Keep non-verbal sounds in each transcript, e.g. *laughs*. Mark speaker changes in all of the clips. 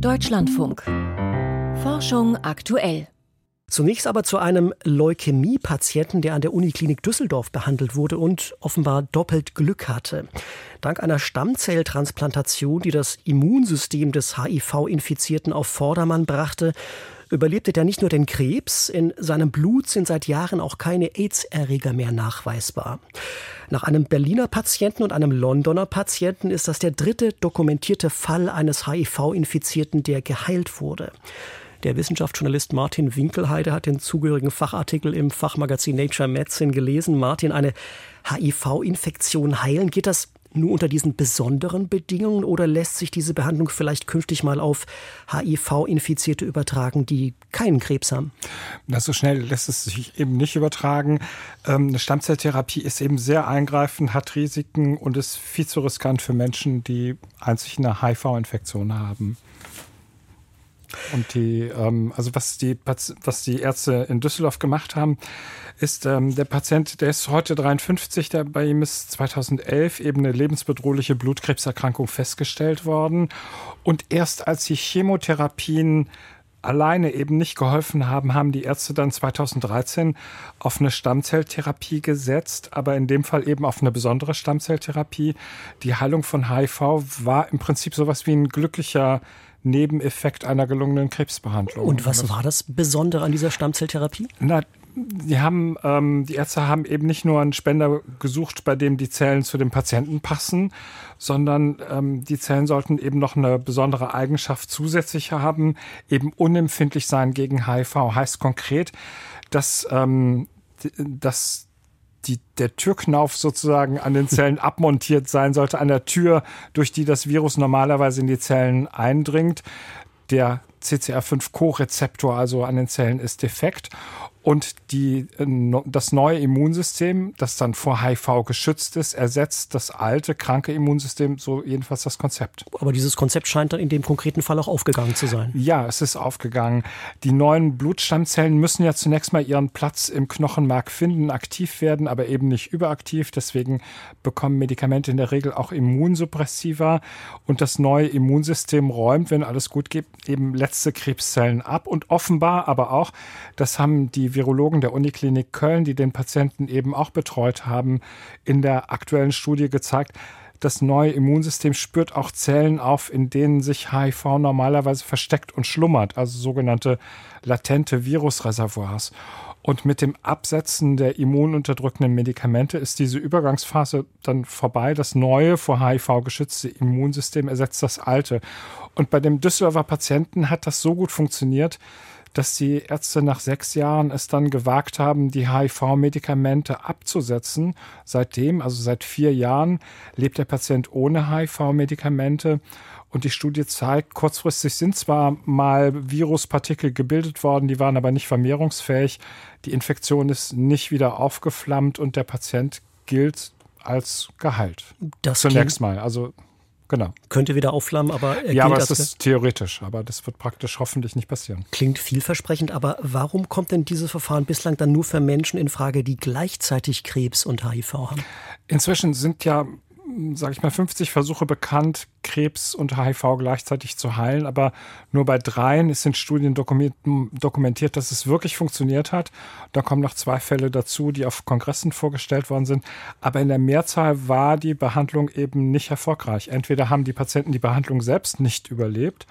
Speaker 1: Deutschlandfunk. Forschung aktuell.
Speaker 2: Zunächst aber zu einem Leukämie-Patienten, der an der Uniklinik Düsseldorf behandelt wurde und offenbar doppelt Glück hatte. Dank einer Stammzelltransplantation, die das Immunsystem des HIV-Infizierten auf Vordermann brachte, überlebte der nicht nur den Krebs, in seinem Blut sind seit Jahren auch keine AIDS-Erreger mehr nachweisbar. Nach einem Berliner Patienten und einem Londoner Patienten ist das der dritte dokumentierte Fall eines HIV-Infizierten, der geheilt wurde. Der Wissenschaftsjournalist Martin Winkelheide hat den zugehörigen Fachartikel im Fachmagazin Nature Medicine gelesen. Martin, eine HIV-Infektion heilen, geht das nur unter diesen besonderen Bedingungen oder lässt sich diese Behandlung vielleicht künftig mal auf HIV-Infizierte übertragen, die keinen Krebs haben?
Speaker 3: Na, so schnell lässt es sich eben nicht übertragen. Ähm, eine Stammzelltherapie ist eben sehr eingreifend, hat Risiken und ist viel zu riskant für Menschen, die einzig eine HIV-Infektion haben. Und die, ähm, also was die, was die Ärzte in Düsseldorf gemacht haben, ist ähm, der Patient, der ist heute 53, der bei ihm ist 2011 eben eine lebensbedrohliche Blutkrebserkrankung festgestellt worden. Und erst als die Chemotherapien alleine eben nicht geholfen haben, haben die Ärzte dann 2013 auf eine Stammzelltherapie gesetzt, aber in dem Fall eben auf eine besondere Stammzelltherapie. Die Heilung von HIV war im Prinzip sowas wie ein glücklicher Nebeneffekt einer gelungenen Krebsbehandlung.
Speaker 2: Und was war das Besondere an dieser Stammzelltherapie?
Speaker 3: Na, die haben, ähm, die Ärzte haben eben nicht nur einen Spender gesucht, bei dem die Zellen zu dem Patienten passen, sondern ähm, die Zellen sollten eben noch eine besondere Eigenschaft zusätzlich haben, eben unempfindlich sein gegen HIV. Heißt konkret, dass, ähm, dass die, der Türknauf sozusagen an den Zellen *laughs* abmontiert sein sollte, an der Tür, durch die das Virus normalerweise in die Zellen eindringt. Der CCR5-Co-Rezeptor also an den Zellen ist defekt und die, äh, das neue Immunsystem, das dann vor HIV geschützt ist, ersetzt das alte, kranke Immunsystem, so jedenfalls das Konzept.
Speaker 2: Aber dieses Konzept scheint dann in dem konkreten Fall auch aufgegangen zu sein.
Speaker 3: Ja, es ist aufgegangen. Die neuen Blutstammzellen müssen ja zunächst mal ihren Platz im Knochenmark finden, aktiv werden, aber eben nicht überaktiv. Deswegen bekommen Medikamente in der Regel auch Immunsuppressiva. Und das neue Immunsystem räumt, wenn alles gut geht, eben letzte Krebszellen ab. Und offenbar aber auch, das haben die Virologen der Uniklinik Köln, die den Patienten eben auch betreut haben, in der aktuellen Studie gezeigt, das neue Immunsystem spürt auch Zellen auf, in denen sich HIV normalerweise versteckt und schlummert, also sogenannte latente Virusreservoirs. Und mit dem Absetzen der immununterdrückenden Medikamente ist diese Übergangsphase dann vorbei. Das neue, vor HIV geschützte Immunsystem ersetzt das alte. Und bei dem Düsseldorfer Patienten hat das so gut funktioniert, dass die Ärzte nach sechs Jahren es dann gewagt haben, die HIV-Medikamente abzusetzen. Seitdem, also seit vier Jahren, lebt der Patient ohne HIV-Medikamente. Und die Studie zeigt, kurzfristig sind zwar mal Viruspartikel gebildet worden, die waren aber nicht vermehrungsfähig. Die Infektion ist nicht wieder aufgeflammt und der Patient gilt als geheilt.
Speaker 2: Das
Speaker 3: Zunächst mal. Also Genau.
Speaker 2: Könnte wieder aufflammen, aber
Speaker 3: er Ja, aber es ist theoretisch, aber das wird praktisch hoffentlich nicht passieren.
Speaker 2: Klingt vielversprechend, aber warum kommt denn dieses Verfahren bislang dann nur für Menschen in Frage, die gleichzeitig Krebs und HIV haben?
Speaker 3: Inzwischen sind ja sage ich mal, 50 Versuche bekannt, Krebs und HIV gleichzeitig zu heilen. Aber nur bei dreien ist in Studien dokumentiert, dass es wirklich funktioniert hat. Da kommen noch zwei Fälle dazu, die auf Kongressen vorgestellt worden sind. Aber in der Mehrzahl war die Behandlung eben nicht erfolgreich. Entweder haben die Patienten die Behandlung selbst nicht überlebt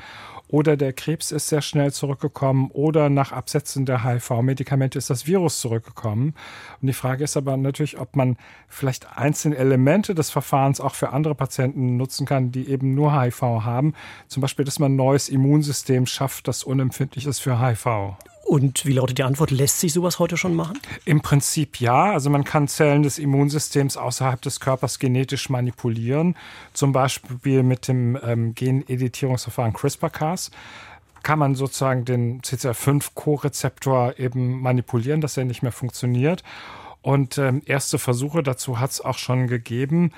Speaker 3: oder der Krebs ist sehr schnell zurückgekommen oder nach Absetzen der HIV-Medikamente ist das Virus zurückgekommen. Und die Frage ist aber natürlich, ob man vielleicht einzelne Elemente des Verfahrens auch für andere Patienten nutzen kann, die eben nur HIV haben. Zum Beispiel, dass man ein neues Immunsystem schafft, das unempfindlich ist für HIV.
Speaker 2: Und wie lautet die Antwort? Lässt sich sowas heute schon machen?
Speaker 3: Im Prinzip ja. Also man kann Zellen des Immunsystems außerhalb des Körpers genetisch manipulieren. Zum Beispiel mit dem ähm, Geneditierungsverfahren CRISPR-Cas kann man sozusagen den CCR5-Co-Rezeptor eben manipulieren, dass er nicht mehr funktioniert. Und ähm, erste Versuche dazu hat es auch schon gegeben.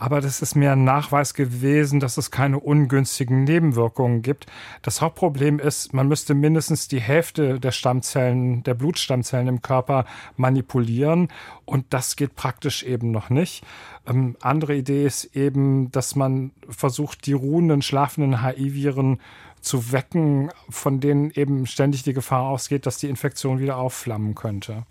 Speaker 3: Aber das ist mehr ein Nachweis gewesen, dass es keine ungünstigen Nebenwirkungen gibt. Das Hauptproblem ist, man müsste mindestens die Hälfte der Stammzellen, der Blutstammzellen im Körper manipulieren und das geht praktisch eben noch nicht. Ähm, andere Idee ist eben, dass man versucht, die ruhenden, schlafenden HIV-Viren zu wecken, von denen eben ständig die Gefahr ausgeht, dass die Infektion wieder aufflammen könnte.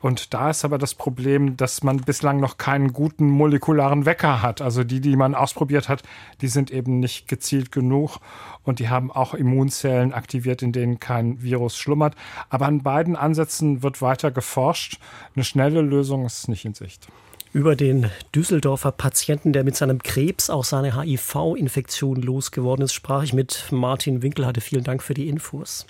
Speaker 3: Und da ist aber das Problem, dass man bislang noch keinen guten molekularen Wecker hat. Also die, die man ausprobiert hat, die sind eben nicht gezielt genug und die haben auch Immunzellen aktiviert, in denen kein Virus schlummert. Aber an beiden Ansätzen wird weiter geforscht. Eine schnelle Lösung ist nicht in Sicht.
Speaker 2: Über den Düsseldorfer Patienten, der mit seinem Krebs auch seine HIV-Infektion losgeworden ist, sprach ich mit Martin Winkelhardt. Vielen Dank für die Infos.